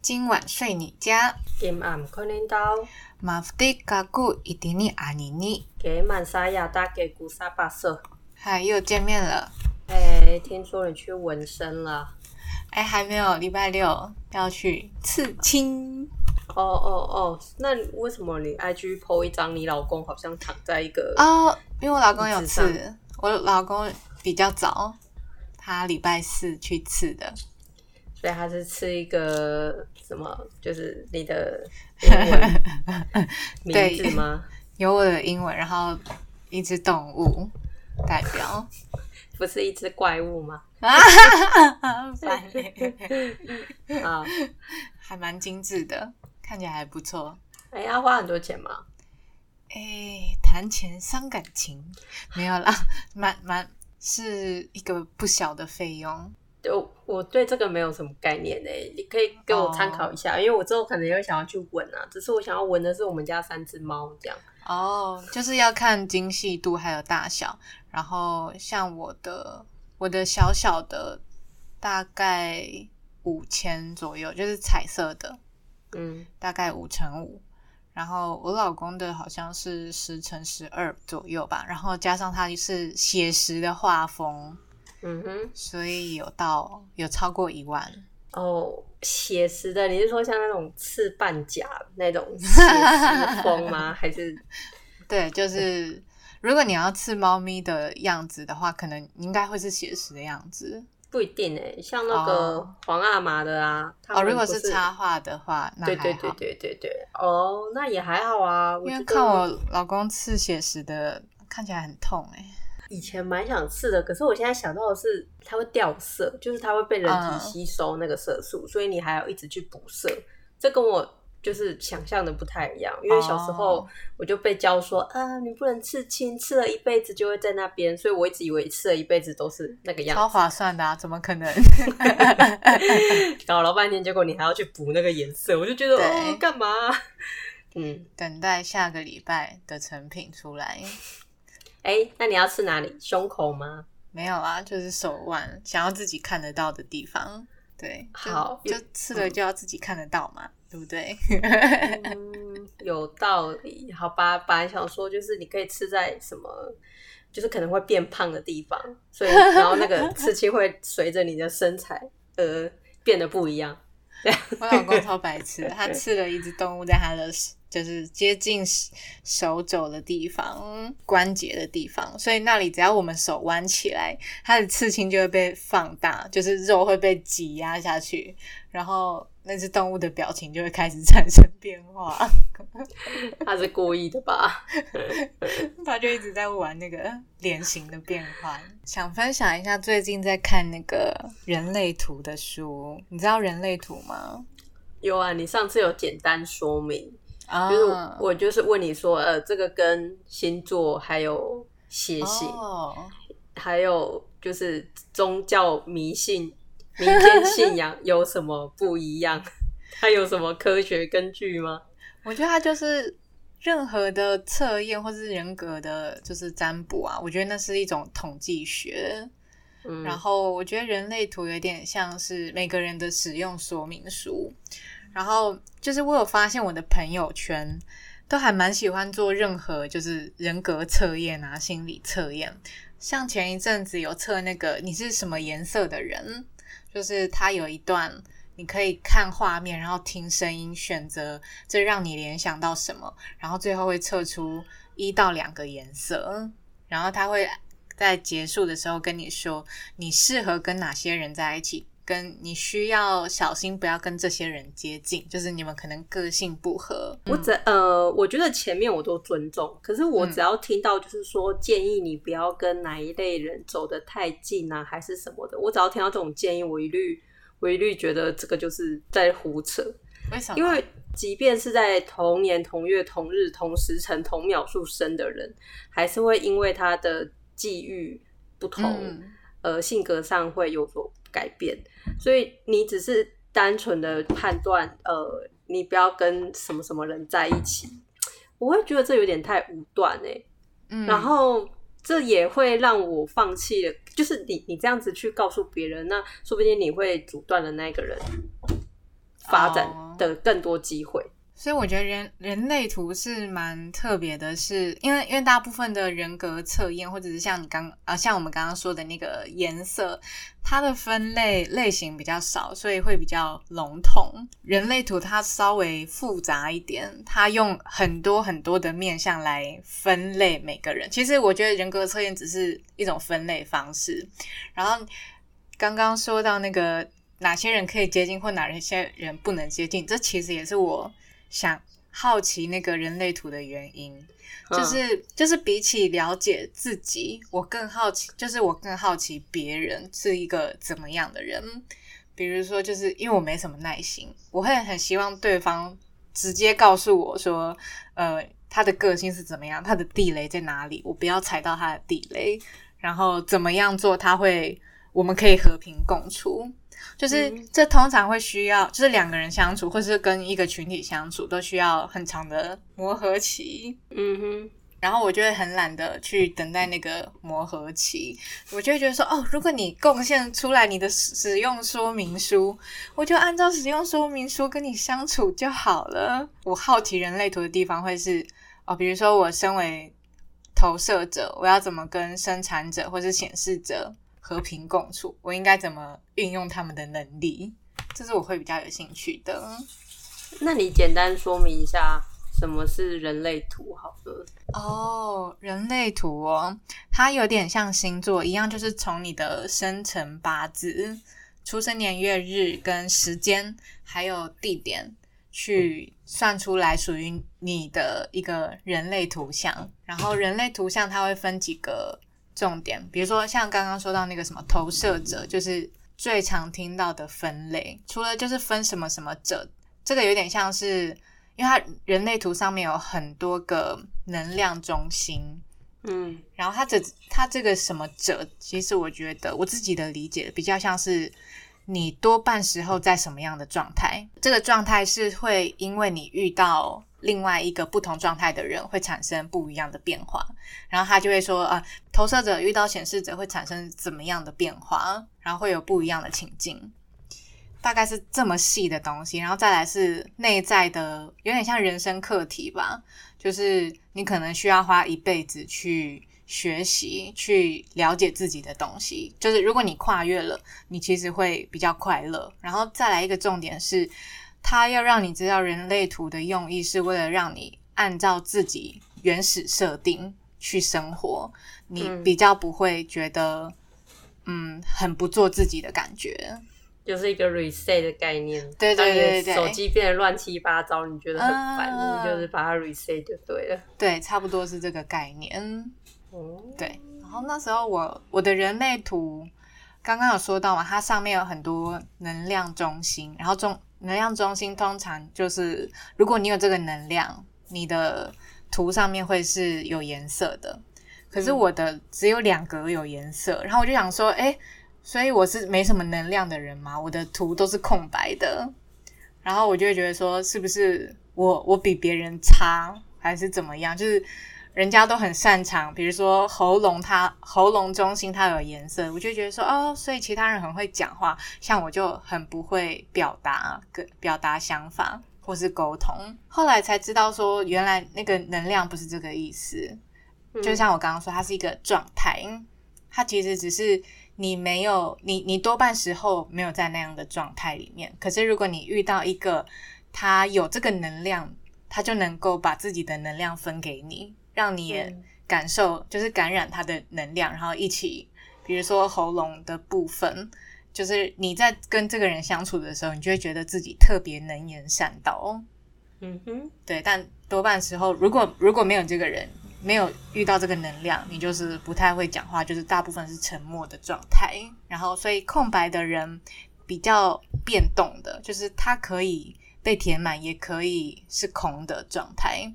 今晚睡你家。今晚可能到。马夫蒂嘎古伊迪尼阿尼尼。给曼沙亚大给古萨巴瑟。嗨，又见面了。哎，听说你去纹身了？哎，还没有，礼拜六要去刺青。哦哦哦，那为什么你 IG po 一张你老公好像躺在一个？哦，因为我老公有刺，我老公比较早，他礼拜四去刺的。所以他是吃一个什么？就是你的 英文名字吗？有我的英文，然后一只动物代表，不是一只怪物吗？啊，啊，还蛮精致的，看起来还不错。哎，要花很多钱吗？哎，谈钱伤感情，没有啦，蛮蛮是一个不小的费用。就我对这个没有什么概念诶，你可以给我参考一下，因为我之后可能也想要去闻啊。只是我想要闻的是我们家三只猫这样。哦，就是要看精细度还有大小。然后像我的我的小小的大概五千左右，就是彩色的，嗯，大概五乘五。然后我老公的好像是十乘十二左右吧。然后加上它是写实的画风。嗯哼，所以有到有超过一万哦。写实的，你是说像那种刺半甲那种写实风吗？还是对，就是如果你要刺猫咪的样子的话，可能应该会是写实的样子。不一定诶，像那个皇阿玛的啊，哦，如果是插画的话，那对对对对对对，哦，那也还好啊。因为看我老公刺写实的，看起来很痛哎。以前蛮想刺的，可是我现在想到的是，它会掉色，就是它会被人体吸收那个色素，所以你还要一直去补色。这跟我就是想象的不太一样，因为小时候我就被教说啊，你不能刺青，刺了一辈子就会在那边，所以我一直以为刺了一辈子都是那个样。超划算的啊，怎么可能？搞了半天，结果你还要去补那个颜色，我就觉得哦，干嘛？嗯，等待下个礼拜的成品出来。哎，那你要刺哪里？胸口吗？没有啊，就是手腕，想要自己看得到的地方。对，好，就刺了就要自己看得到嘛，对不对？嗯，有道理。好吧，本来想说就是你可以刺在什么，就是可能会变胖的地方，所以 然后那个刺青会随着你的身材而变得不一样。对，我老公超白痴，他刺了一只动物在他的。就是接近手肘的地方、关节的地方，所以那里只要我们手弯起来，它的刺青就会被放大，就是肉会被挤压下去，然后那只动物的表情就会开始 产生变化。他是故意的吧？他就一直在玩那个脸型的变换。想分享一下最近在看那个人类图的书，你知道人类图吗？有啊，你上次有简单说明。就是我就是问你说，呃，这个跟星座还有血型，还有就是宗教迷信、民间 信仰有什么不一样？它有什么科学根据吗？我觉得它就是任何的测验或是人格的，就是占卜啊。我觉得那是一种统计学。然后我觉得人类图有点像是每个人的使用说明书。然后就是我有发现，我的朋友圈都还蛮喜欢做任何就是人格测验啊、心理测验。像前一阵子有测那个你是什么颜色的人，就是他有一段你可以看画面，然后听声音，选择这让你联想到什么，然后最后会测出一到两个颜色，然后他会在结束的时候跟你说你适合跟哪些人在一起。跟你需要小心，不要跟这些人接近，就是你们可能个性不合。我只呃，我觉得前面我都尊重，可是我只要听到就是说建议你不要跟哪一类人走得太近啊，还是什么的，我只要听到这种建议，我一律我一律觉得这个就是在胡扯。为什么？因为即便是在同年同月同日同时辰同秒数生的人，还是会因为他的际遇不同，呃，性格上会有所。改变，所以你只是单纯的判断，呃，你不要跟什么什么人在一起，我会觉得这有点太武断哎，嗯，然后这也会让我放弃了，就是你你这样子去告诉别人，那说不定你会阻断了那个人发展的更多机会。所以我觉得人人类图是蛮特别的，是因为因为大部分的人格测验，或者是像你刚啊像我们刚刚说的那个颜色，它的分类类型比较少，所以会比较笼统。人类图它稍微复杂一点，它用很多很多的面向来分类每个人。其实我觉得人格测验只是一种分类方式。然后刚刚说到那个哪些人可以接近，或哪些人不能接近，这其实也是我。想好奇那个人类图的原因，就是就是比起了解自己，我更好奇，就是我更好奇别人是一个怎么样的人。比如说，就是因为我没什么耐心，我会很希望对方直接告诉我说，呃，他的个性是怎么样，他的地雷在哪里，我不要踩到他的地雷，然后怎么样做他会，我们可以和平共处。就是这通常会需要，就是两个人相处，或是跟一个群体相处，都需要很长的磨合期。嗯哼，然后我就会很懒得去等待那个磨合期，我就会觉得说，哦，如果你贡献出来你的使用说明书，我就按照使用说明书跟你相处就好了。我好奇人类图的地方会是，哦，比如说我身为投射者，我要怎么跟生产者或是显示者？和平共处，我应该怎么运用他们的能力？这是我会比较有兴趣的。那你简单说明一下什么是人类图，好了。哦，人类图哦，它有点像星座一样，就是从你的生辰八字、出生年月日跟时间，还有地点去算出来属于你的一个人类图像。然后人类图像它会分几个。重点，比如说像刚刚说到那个什么投射者，就是最常听到的分类。除了就是分什么什么者，这个有点像是，因为它人类图上面有很多个能量中心，嗯，然后它这它这个什么者，其实我觉得我自己的理解比较像是你多半时候在什么样的状态，这个状态是会因为你遇到。另外一个不同状态的人会产生不一样的变化，然后他就会说啊，投射者遇到显示者会产生怎么样的变化，然后会有不一样的情境，大概是这么细的东西。然后再来是内在的，有点像人生课题吧，就是你可能需要花一辈子去学习、去了解自己的东西。就是如果你跨越了，你其实会比较快乐。然后再来一个重点是。他要让你知道人类图的用意，是为了让你按照自己原始设定去生活，你比较不会觉得嗯很不做自己的感觉，就是一个 reset 的概念。对对对对，手机变得乱七八糟，你觉得很烦，你就是把它 reset 就对了。对，差不多是这个概念。哦，对。然后那时候我我的人类图刚刚有说到嘛，它上面有很多能量中心，然后中。能量中心通常就是，如果你有这个能量，你的图上面会是有颜色的。可是我的只有两格有颜色，然后我就想说，哎，所以我是没什么能量的人吗？我的图都是空白的，然后我就会觉得说，是不是我我比别人差，还是怎么样？就是。人家都很擅长，比如说喉咙，它喉咙中心它有颜色，我就觉得说哦，所以其他人很会讲话，像我就很不会表达，个表达想法或是沟通。后来才知道说，原来那个能量不是这个意思，就像我刚刚说，它是一个状态，它其实只是你没有，你你多半时候没有在那样的状态里面。可是如果你遇到一个他有这个能量，他就能够把自己的能量分给你。让你也感受，就是感染他的能量，然后一起，比如说喉咙的部分，就是你在跟这个人相处的时候，你就会觉得自己特别能言善道。嗯哼，对。但多半时候，如果如果没有这个人，没有遇到这个能量，你就是不太会讲话，就是大部分是沉默的状态。然后，所以空白的人比较变动的，就是他可以被填满，也可以是空的状态。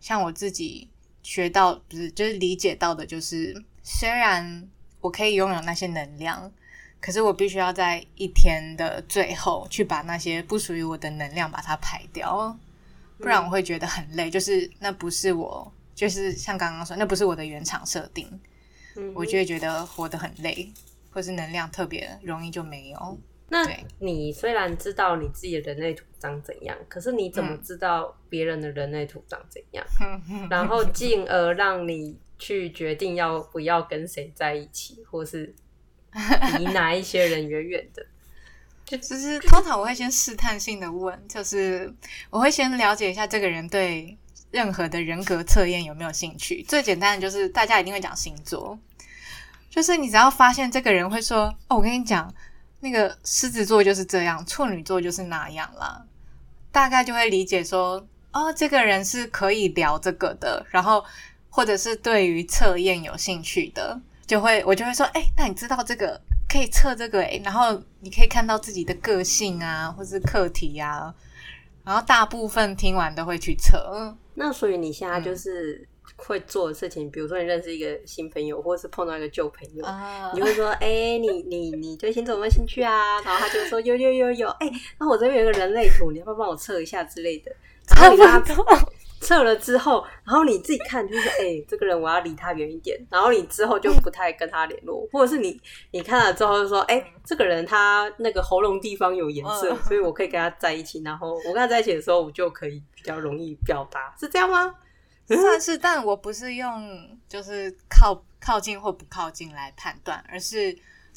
像我自己。学到不是就是理解到的，就是虽然我可以拥有那些能量，可是我必须要在一天的最后去把那些不属于我的能量把它排掉，不然我会觉得很累。就是那不是我，就是像刚刚说，那不是我的原厂设定，我就会觉得活得很累，或是能量特别容易就没有。那你虽然知道你自己的人类图长怎样，可是你怎么知道别人的人类图长怎样？然后进而让你去决定要不要跟谁在一起，或是离哪一些人远远的？就其实通常我会先试探性的问，就是我会先了解一下这个人对任何的人格测验有没有兴趣。最简单的就是大家一定会讲星座，就是你只要发现这个人会说：“哦，我跟你讲。”那个狮子座就是这样，处女座就是那样啦，大概就会理解说，哦，这个人是可以聊这个的，然后或者是对于测验有兴趣的，就会我就会说，哎，那你知道这个可以测这个哎，然后你可以看到自己的个性啊，或是课题啊，然后大部分听完都会去测，那所以你现在就是。会做的事情，比如说你认识一个新朋友，或者是碰到一个旧朋友，你会说：“哎，你你你对星座有没有兴趣啊？”然后他就说：“有有有有。”哎，那我这边有一个人类图，你要不要帮我测一下之类的？然后他测了之后，然后你自己看，就是哎，这个人我要离他远一点。然后你之后就不太跟他联络，或者是你你看了之后就说：“哎，这个人他那个喉咙地方有颜色，所以我可以跟他在一起。然后我跟他在一起的时候，我就可以比较容易表达，是这样吗？”算是，但我不是用就是靠靠近或不靠近来判断，而是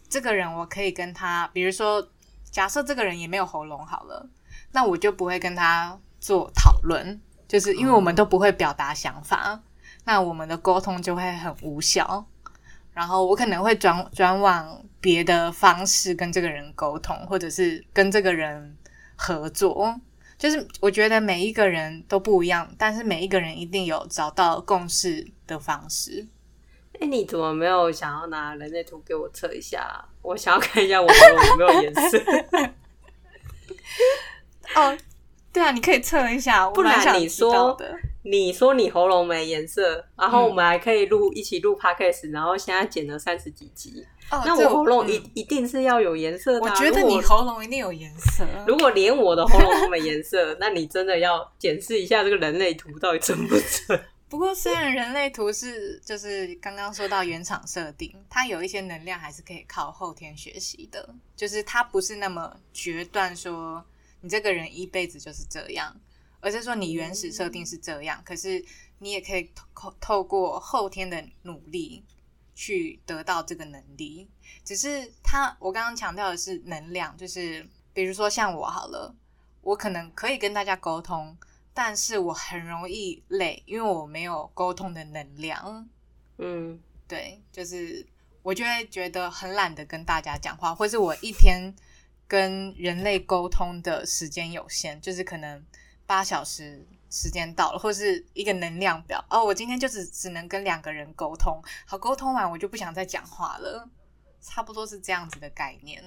这个人我可以跟他，比如说假设这个人也没有喉咙好了，那我就不会跟他做讨论，就是因为我们都不会表达想法，那我们的沟通就会很无效，然后我可能会转转往别的方式跟这个人沟通，或者是跟这个人合作。就是我觉得每一个人都不一样，但是每一个人一定有找到共识的方式。哎，你怎么没有想要拿人类图给我测一下？我想要看一下我有没有颜色。哦，对啊，你可以测一下。不然你说，你说你喉咙没颜色，然后我们还可以录一起录 podcast，然后现在剪了三十几集。那我喉咙一一定是要有颜色的。我觉得你喉咙一定有颜色。如果连我的喉咙都没颜色，那你真的要检视一下这个人类图到底准不准。不过，虽然人类图是就是刚刚说到原厂设定，它有一些能量还是可以靠后天学习的。就是它不是那么决断说你这个人一辈子就是这样，而是说你原始设定是这样，可是你也可以透透过后天的努力。去得到这个能力，只是他我刚刚强调的是能量，就是比如说像我好了，我可能可以跟大家沟通，但是我很容易累，因为我没有沟通的能量。嗯，对，就是我就会觉得很懒得跟大家讲话，或是我一天跟人类沟通的时间有限，就是可能八小时。时间到了，或者是一个能量表哦，我今天就只只能跟两个人沟通，好沟通完我就不想再讲话了，差不多是这样子的概念，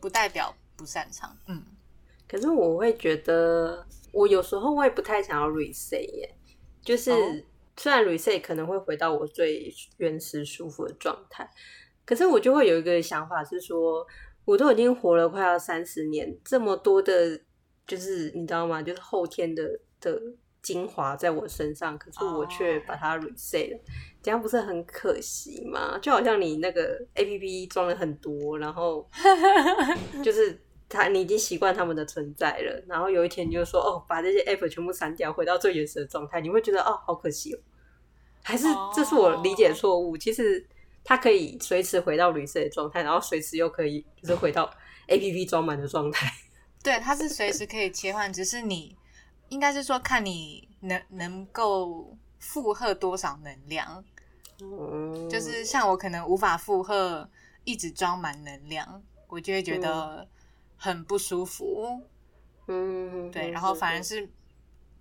不代表不擅长。嗯，可是我会觉得，我有时候我也不太想要 reset 耶，就是虽然 reset 可能会回到我最原始舒服的状态，可是我就会有一个想法是说，我都已经活了快要三十年，这么多的，就是你知道吗？就是后天的的。精华在我身上，可是我却把它 reset 了，这样不是很可惜吗？就好像你那个 A P P 装了很多，然后 就是它你已经习惯他们的存在了，然后有一天你就说哦，把这些 App 全部删掉，回到最原始的状态，你会觉得哦，好可惜哦，还是这是我理解错误？其实它可以随时回到 reset 的状态，然后随时又可以就是回到 A P P 装满的状态。对，它是随时可以切换，只是你。应该是说，看你能能够负荷多少能量，就是像我可能无法负荷一直装满能量，我就会觉得很不舒服。嗯，对，然后反而是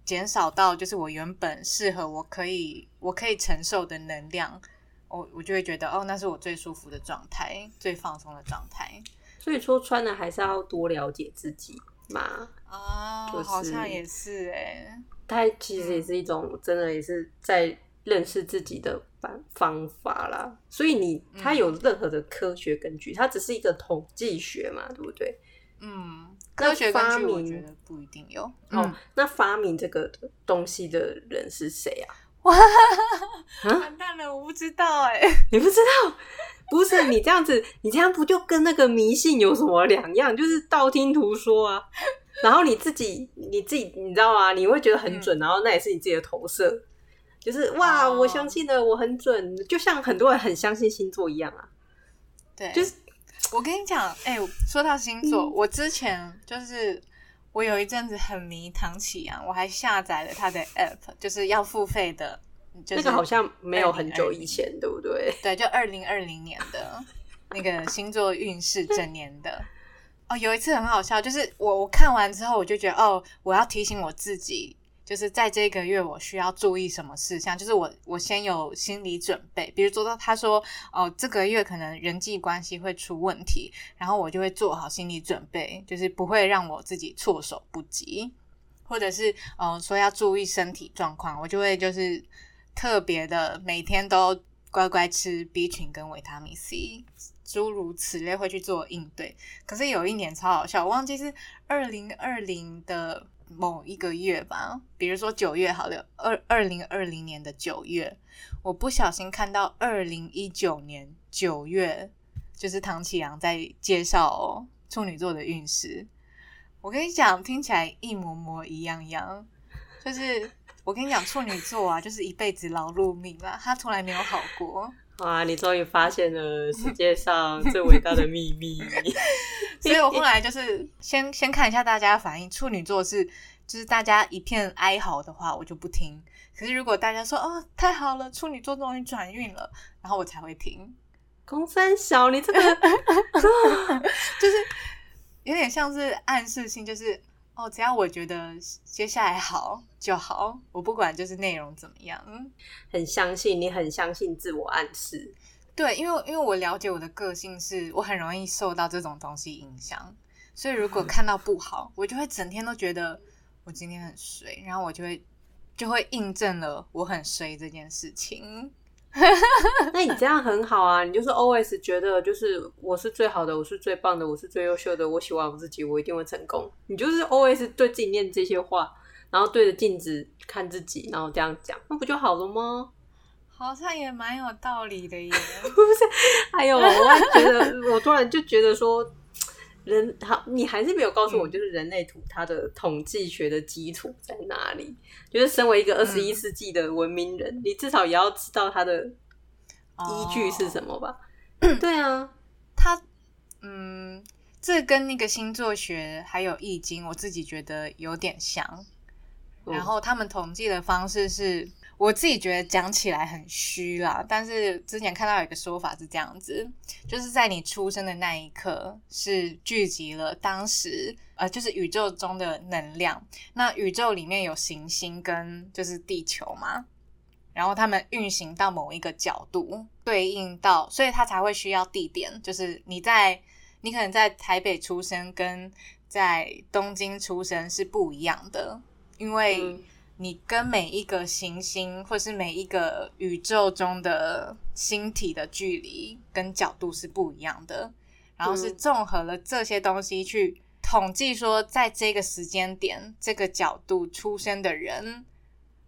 减少到就是我原本适合我可以我可以承受的能量，我我就会觉得哦，那是我最舒服的状态，最放松的状态。所以说，穿的还是要多了解自己。嘛啊，好像也是哎，它其实也是一种真的也是在认识自己的方方法啦。所以你它有任何的科学根据，它只是一个统计学嘛，对不对？嗯，科学发明我觉得不一定有。哦，那发明这个东西的人是谁啊？哇，完蛋了，我不知道哎，你不知道？不是你这样子，你这样不就跟那个迷信有什么两样？就是道听途说啊。然后你自己，你自己，你知道吗？你会觉得很准，然后那也是你自己的投射。就是哇，我相信的，我很准，就像很多人很相信星座一样啊。对，就是我跟你讲，哎，说到星座，我之前就是我有一阵子很迷唐启阳，我还下载了他的 app，就是要付费的。那个好像没有很久以前，对不对？对，就二零二零年的那个星座运势整年的。哦，有一次很好笑，就是我我看完之后，我就觉得哦，我要提醒我自己。就是在这个月，我需要注意什么事项？就是我我先有心理准备，比如说到他说哦，这个月可能人际关系会出问题，然后我就会做好心理准备，就是不会让我自己措手不及，或者是呃说要注意身体状况，我就会就是特别的每天都乖乖吃 B 群跟维他命 C，诸如此类会去做应对。可是有一年超好笑，我忘记是二零二零的。某一个月吧，比如说九月好了，二二零二零年的九月，我不小心看到二零一九年九月，就是唐启阳在介绍处女座的运势。我跟你讲，听起来一模模一样样，就是我跟你讲，处女座啊，就是一辈子劳碌命啊，他从来没有好过。哇！你终于发现了世界上最伟大的秘密，所以我后来就是先先看一下大家的反应。处女座是就是大家一片哀嚎的话，我就不听。可是如果大家说哦太好了，处女座终于转运了，然后我才会听。公三小，你这个 就是有点像是暗示性，就是。哦，只要我觉得接下来好就好，我不管就是内容怎么样，很相信你，很相信自我暗示。对，因为因为我了解我的个性，是我很容易受到这种东西影响，所以如果看到不好，我就会整天都觉得我今天很衰，然后我就会就会印证了我很衰这件事情。那你这样很好啊！你就是 always 觉得就是我是最好的，我是最棒的，我是最优秀的，我喜欢我自己，我一定会成功。你就是 always 对自己念这些话，然后对着镜子看自己，然后这样讲，那不就好了吗？好像也蛮有道理的耶。不是，哎呦，我觉得我突然就觉得说。人好，你还是没有告诉我，就是人类图它的统计学的基础在哪里？就是身为一个二十一世纪的文明人，你至少也要知道它的依据是什么吧？对啊，它嗯，这跟那个星座学还有易经，我自己觉得有点像。然后他们统计的方式是。我自己觉得讲起来很虚啦，但是之前看到有一个说法是这样子，就是在你出生的那一刻是聚集了当时呃，就是宇宙中的能量。那宇宙里面有行星跟就是地球嘛，然后他们运行到某一个角度，对应到，所以它才会需要地点。就是你在你可能在台北出生跟在东京出生是不一样的，因为。你跟每一个行星，或是每一个宇宙中的星体的距离跟角度是不一样的，然后是综合了这些东西去统计，说在这个时间点、这个角度出生的人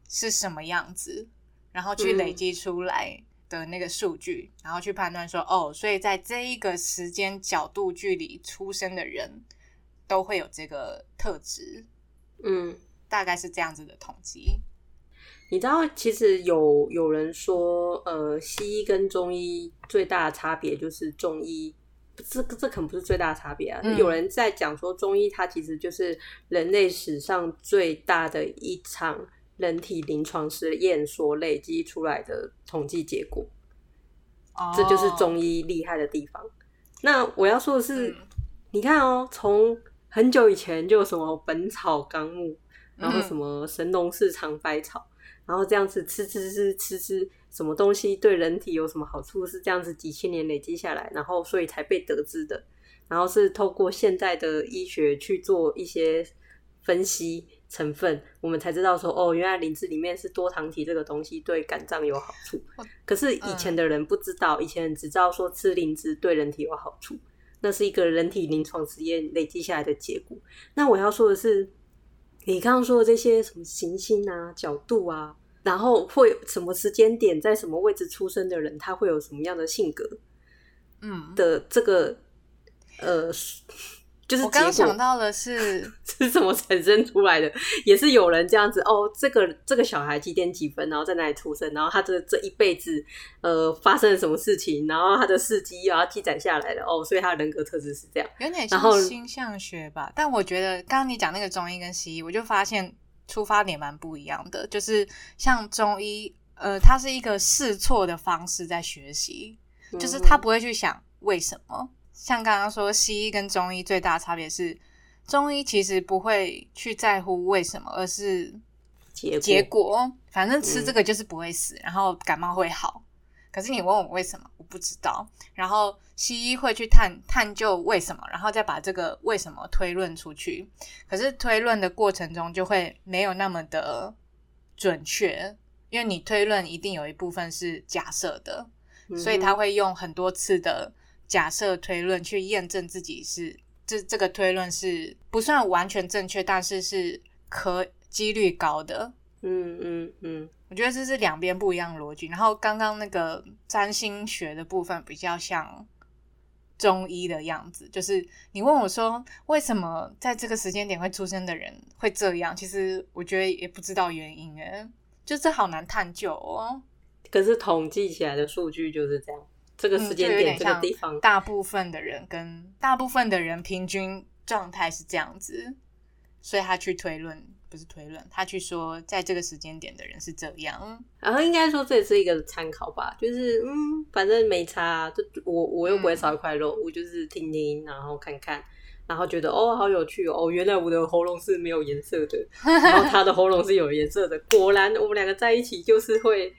是什么样子，然后去累积出来的那个数据，然后去判断说，哦，所以在这一个时间角度距离出生的人都会有这个特质，嗯。大概是这样子的统计。你知道，其实有有人说，呃，西医跟中医最大的差别就是中医，这这可能不是最大的差别啊。有人在讲说，中医它其实就是人类史上最大的一场人体临床实验所累积出来的统计结果。哦，这就是中医厉害的地方。那我要说的是，你看哦，从很久以前就有什么《本草纲目》。然后什么神农氏尝百草，然后这样子吃吃吃吃吃，什么东西对人体有什么好处？是这样子几千年累积下来，然后所以才被得知的。然后是透过现在的医学去做一些分析成分，我们才知道说哦，原来灵芝里面是多糖体这个东西对肝脏有好处。可是以前的人不知道，以前只知道说吃灵芝对人体有好处，那是一个人体临床实验累积下来的结果。那我要说的是。你刚刚说的这些什么行星啊、角度啊，然后会什么时间点在什么位置出生的人，他会有什么样的性格？嗯的这个呃。就是我刚想到的是 是怎么产生出来的，也是有人这样子哦，这个这个小孩几点几分，然后在哪里出生，然后他这这一辈子呃发生了什么事情，然后他的事迹要记载下来了哦，所以他的人格特质是这样，有点像星象学吧。但我觉得刚刚你讲那个中医跟西医，我就发现出发点蛮不一样的，就是像中医，呃，它是一个试错的方式在学习，就是他不会去想为什么。像刚刚说，西医跟中医最大差别是，中医其实不会去在乎为什么，而是结结果。反正吃这个就是不会死，然后感冒会好。可是你问我为什么，我不知道。然后西医会去探探究为什么，然后再把这个为什么推论出去。可是推论的过程中就会没有那么的准确，因为你推论一定有一部分是假设的，所以他会用很多次的。假设推论去验证自己是这这个推论是不算完全正确，但是是可几率高的。嗯嗯嗯，我觉得这是两边不一样的逻辑。然后刚刚那个占星学的部分比较像中医的样子，就是你问我说为什么在这个时间点会出生的人会这样，其实我觉得也不知道原因诶，就这好难探究哦。可是统计起来的数据就是这样。这个时间点，这个地方，大部分的人跟大部分的人平均状态是这样子，所以他去推论，不是推论，他去说，在这个时间点的人是这样。然后应该说这也是一个参考吧，就是嗯，反正没差，就我我又不会少一块肉，我就是听听，然后看看，然后觉得哦，好有趣哦，原来我的喉咙是没有颜色的，然后他的喉咙是有颜色的，果然我们两个在一起就是会。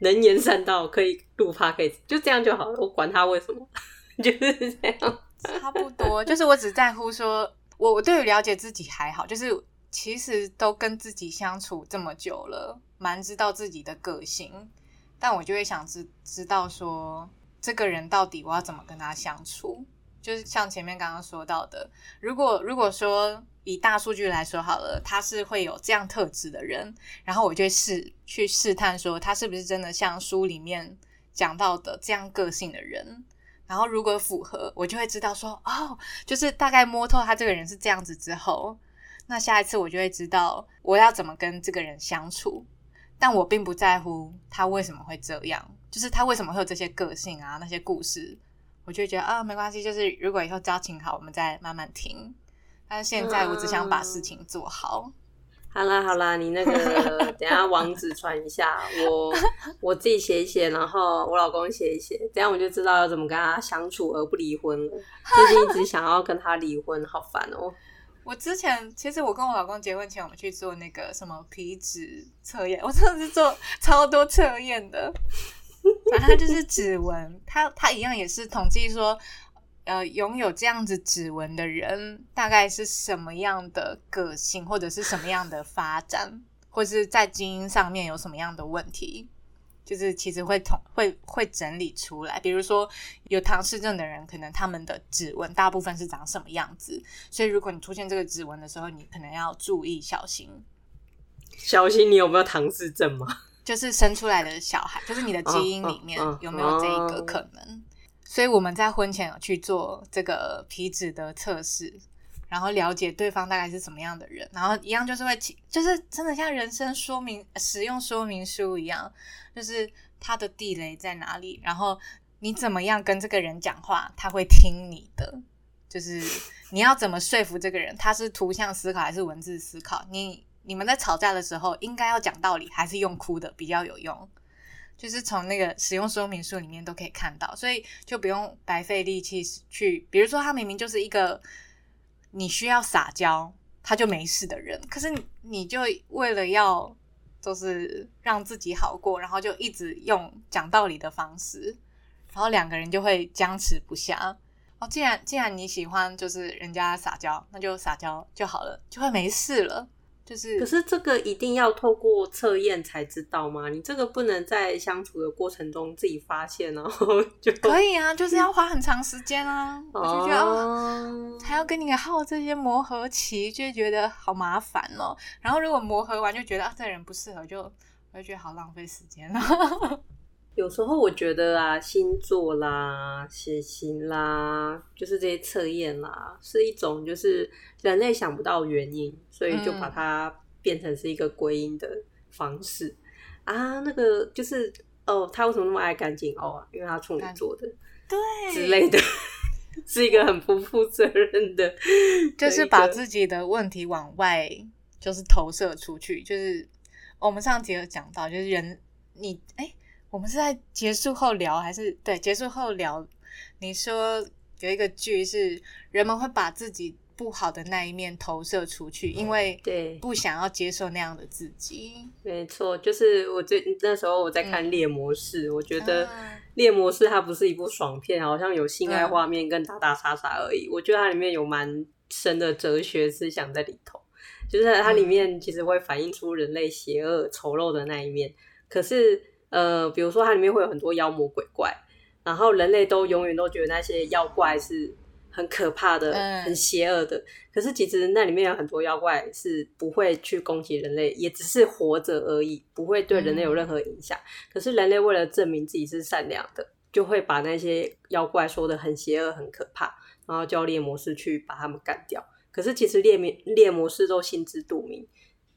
能言善道，可以录 p 可以就这样就好了。我管他为什么，就是这样，差不多。就是我只在乎说，我我对于了解自己还好，就是其实都跟自己相处这么久了，蛮知道自己的个性。但我就会想知知道说，这个人到底我要怎么跟他相处？就是像前面刚刚说到的，如果如果说。以大数据来说好了，他是会有这样特质的人，然后我就试去试探说他是不是真的像书里面讲到的这样个性的人，然后如果符合，我就会知道说哦，就是大概摸透他这个人是这样子之后，那下一次我就会知道我要怎么跟这个人相处，但我并不在乎他为什么会这样，就是他为什么会有这些个性啊那些故事，我就觉得啊没关系，就是如果以后交情好，我们再慢慢听。但是现在我只想把事情做好。好啦好啦，你那个等下网址传一下，我我自己写一写，然后我老公写一写，这样我就知道要怎么跟他相处而不离婚了。最近一直想要跟他离婚，好烦哦。我之前其实我跟我老公结婚前，我们去做那个什么皮脂测验，我真的是做超多测验的。反正就是指纹，他他一样也是统计说。呃，拥有这样子指纹的人，大概是什么样的个性，或者是什么样的发展，或是在基因上面有什么样的问题？就是其实会统会会整理出来。比如说有唐氏症的人，可能他们的指纹大部分是长什么样子，所以如果你出现这个指纹的时候，你可能要注意小心。小心你有没有唐氏症吗？就是生出来的小孩，就是你的基因里面有没有这一个可能？所以我们在婚前有去做这个皮脂的测试，然后了解对方大概是什么样的人，然后一样就是会，就是真的像人生说明使用说明书一样，就是他的地雷在哪里，然后你怎么样跟这个人讲话，他会听你的，就是你要怎么说服这个人，他是图像思考还是文字思考？你你们在吵架的时候，应该要讲道理还是用哭的比较有用？就是从那个使用说明书里面都可以看到，所以就不用白费力气去，比如说他明明就是一个你需要撒娇他就没事的人，可是你就为了要就是让自己好过，然后就一直用讲道理的方式，然后两个人就会僵持不下。哦，既然既然你喜欢就是人家撒娇，那就撒娇就好了，就会没事了。就是，可是这个一定要透过测验才知道吗？你这个不能在相处的过程中自己发现，然后 就可以啊？就是要花很长时间啊！我就觉得还要跟你耗这些磨合期，就觉得好麻烦哦。然后如果磨合完就觉得啊，这人不适合，就我就觉得好浪费时间啊。有时候我觉得啊，星座啦、血型啦，就是这些测验啦，是一种就是人类想不到原因，所以就把它变成是一个归因的方式啊。那个就是哦，他为什么那么爱干净哦？因为他处女座的，对之类的，是一个很不负责任的，就是把自己的问题往外就是投射出去。就是我们上集有讲到，就是人你哎。我们是在结束后聊，还是对结束后聊？你说有一个剧是人们会把自己不好的那一面投射出去，因为对不想要接受那样的自己。没错，就是我最那时候我在看《猎魔士》，我觉得《猎魔士》它不是一部爽片，好像有性爱画面跟打打杀杀而已。我觉得它里面有蛮深的哲学思想在里头，就是它里面其实会反映出人类邪恶丑陋的那一面，可是。呃，比如说它里面会有很多妖魔鬼怪，然后人类都永远都觉得那些妖怪是很可怕的、很邪恶的。可是其实那里面有很多妖怪是不会去攻击人类，也只是活着而已，不会对人类有任何影响。可是人类为了证明自己是善良的，就会把那些妖怪说的很邪恶、很可怕，然后叫猎魔师去把他们干掉。可是其实猎魔猎魔师都心知肚明。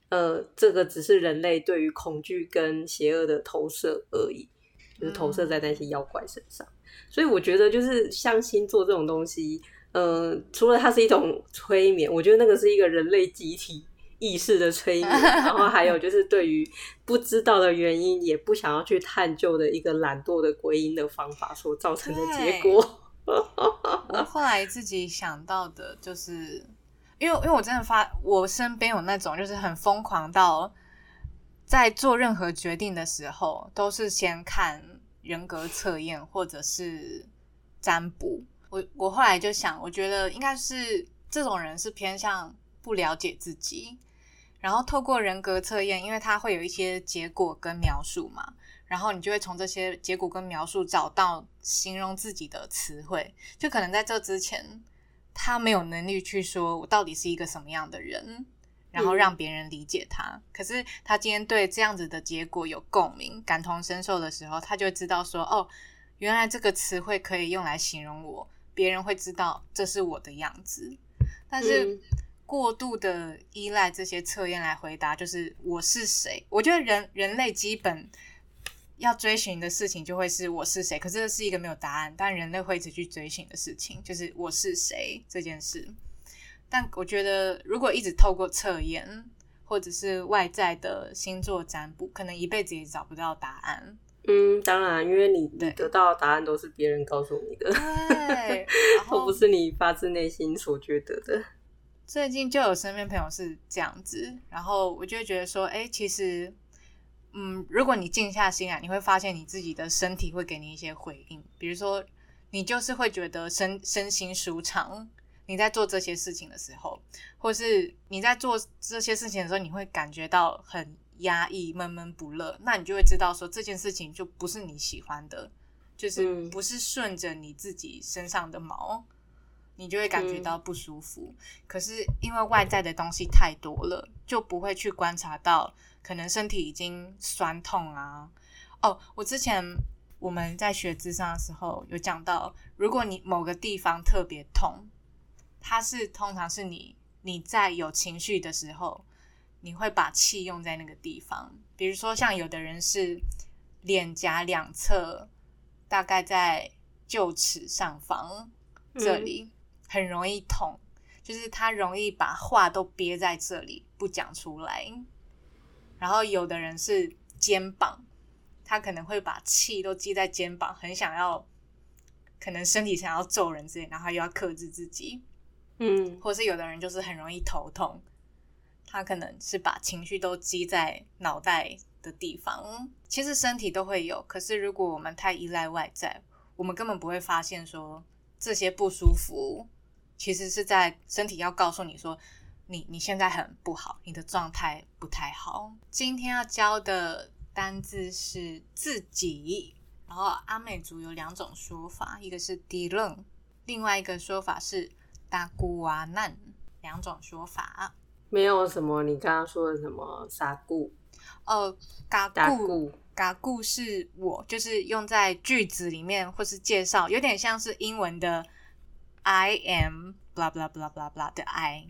呃，这个只是人类对于恐惧跟邪恶的投射而已，就是投射在那些妖怪身上。所以我觉得，就是像星座这种东西，呃，除了它是一种催眠，我觉得那个是一个人类集体意识的催眠。然后还有就是对于不知道的原因，也不想要去探究的一个懒惰的归因的方法所造成的结果。我后来自己想到的就是。因为，因为我真的发，我身边有那种就是很疯狂到，在做任何决定的时候，都是先看人格测验或者是占卜。我我后来就想，我觉得应该是这种人是偏向不了解自己，然后透过人格测验，因为它会有一些结果跟描述嘛，然后你就会从这些结果跟描述找到形容自己的词汇，就可能在这之前。他没有能力去说我到底是一个什么样的人，然后让别人理解他。可是他今天对这样子的结果有共鸣、感同身受的时候，他就知道说：“哦，原来这个词汇可以用来形容我，别人会知道这是我的样子。”但是过度的依赖这些测验来回答，就是我是谁？我觉得人人类基本。要追寻的事情就会是我是谁，可是这是一个没有答案，但人类会一直去追寻的事情，就是我是谁这件事。但我觉得，如果一直透过测验或者是外在的星座占卜，可能一辈子也找不到答案。嗯，当然，因为你你得到的答案都是别人告诉你的，对，都不是你发自内心所觉得的。最近就有身边朋友是这样子，然后我就会觉得说，哎，其实。嗯，如果你静下心来，你会发现你自己的身体会给你一些回应。比如说，你就是会觉得身身心舒畅。你在做这些事情的时候，或是你在做这些事情的时候，你会感觉到很压抑、闷闷不乐。那你就会知道说，这件事情就不是你喜欢的，就是不是顺着你自己身上的毛，你就会感觉到不舒服。可是因为外在的东西太多了，就不会去观察到。可能身体已经酸痛啊！哦，我之前我们在学智商的时候有讲到，如果你某个地方特别痛，它是通常是你你在有情绪的时候，你会把气用在那个地方。比如说，像有的人是脸颊两侧，大概在臼齿上方这里很容易痛，就是他容易把话都憋在这里不讲出来。然后有的人是肩膀，他可能会把气都积在肩膀，很想要，可能身体想要揍人之类，然后又要克制自己，嗯，或是有的人就是很容易头痛，他可能是把情绪都积在脑袋的地方。其实身体都会有，可是如果我们太依赖外在，我们根本不会发现说这些不舒服，其实是在身体要告诉你说。你你现在很不好，你的状态不太好。今天要教的单字是自己，然后阿美族有两种说法，一个是 d 楞，另外一个说法是达古瓦难，两种说法。没有什么你刚刚说的什么傻固。呃，嘎固嘎固是我，就是用在句子里面或是介绍，有点像是英文的 I am blah blah blah blah blah 的 I。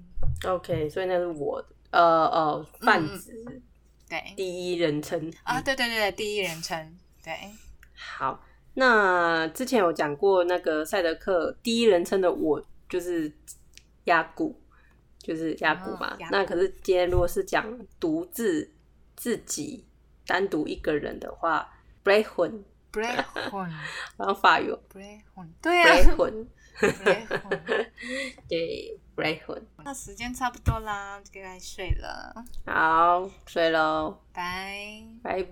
OK，所以那是我呃呃泛指对。第一人称啊，对对对对，第一人称，对，好，那之前有讲过那个赛德克第一人称的我就是压鼓，就是压鼓嘛。哦那可是今天如果是讲独自自己单独一个人的话 b r e h u n b r e h u n 然后 法语 b r e h u n 对啊。E b r e h u n 对 b r e h u n 那时间差不多啦，就该睡了，好，睡喽，拜。拜拜。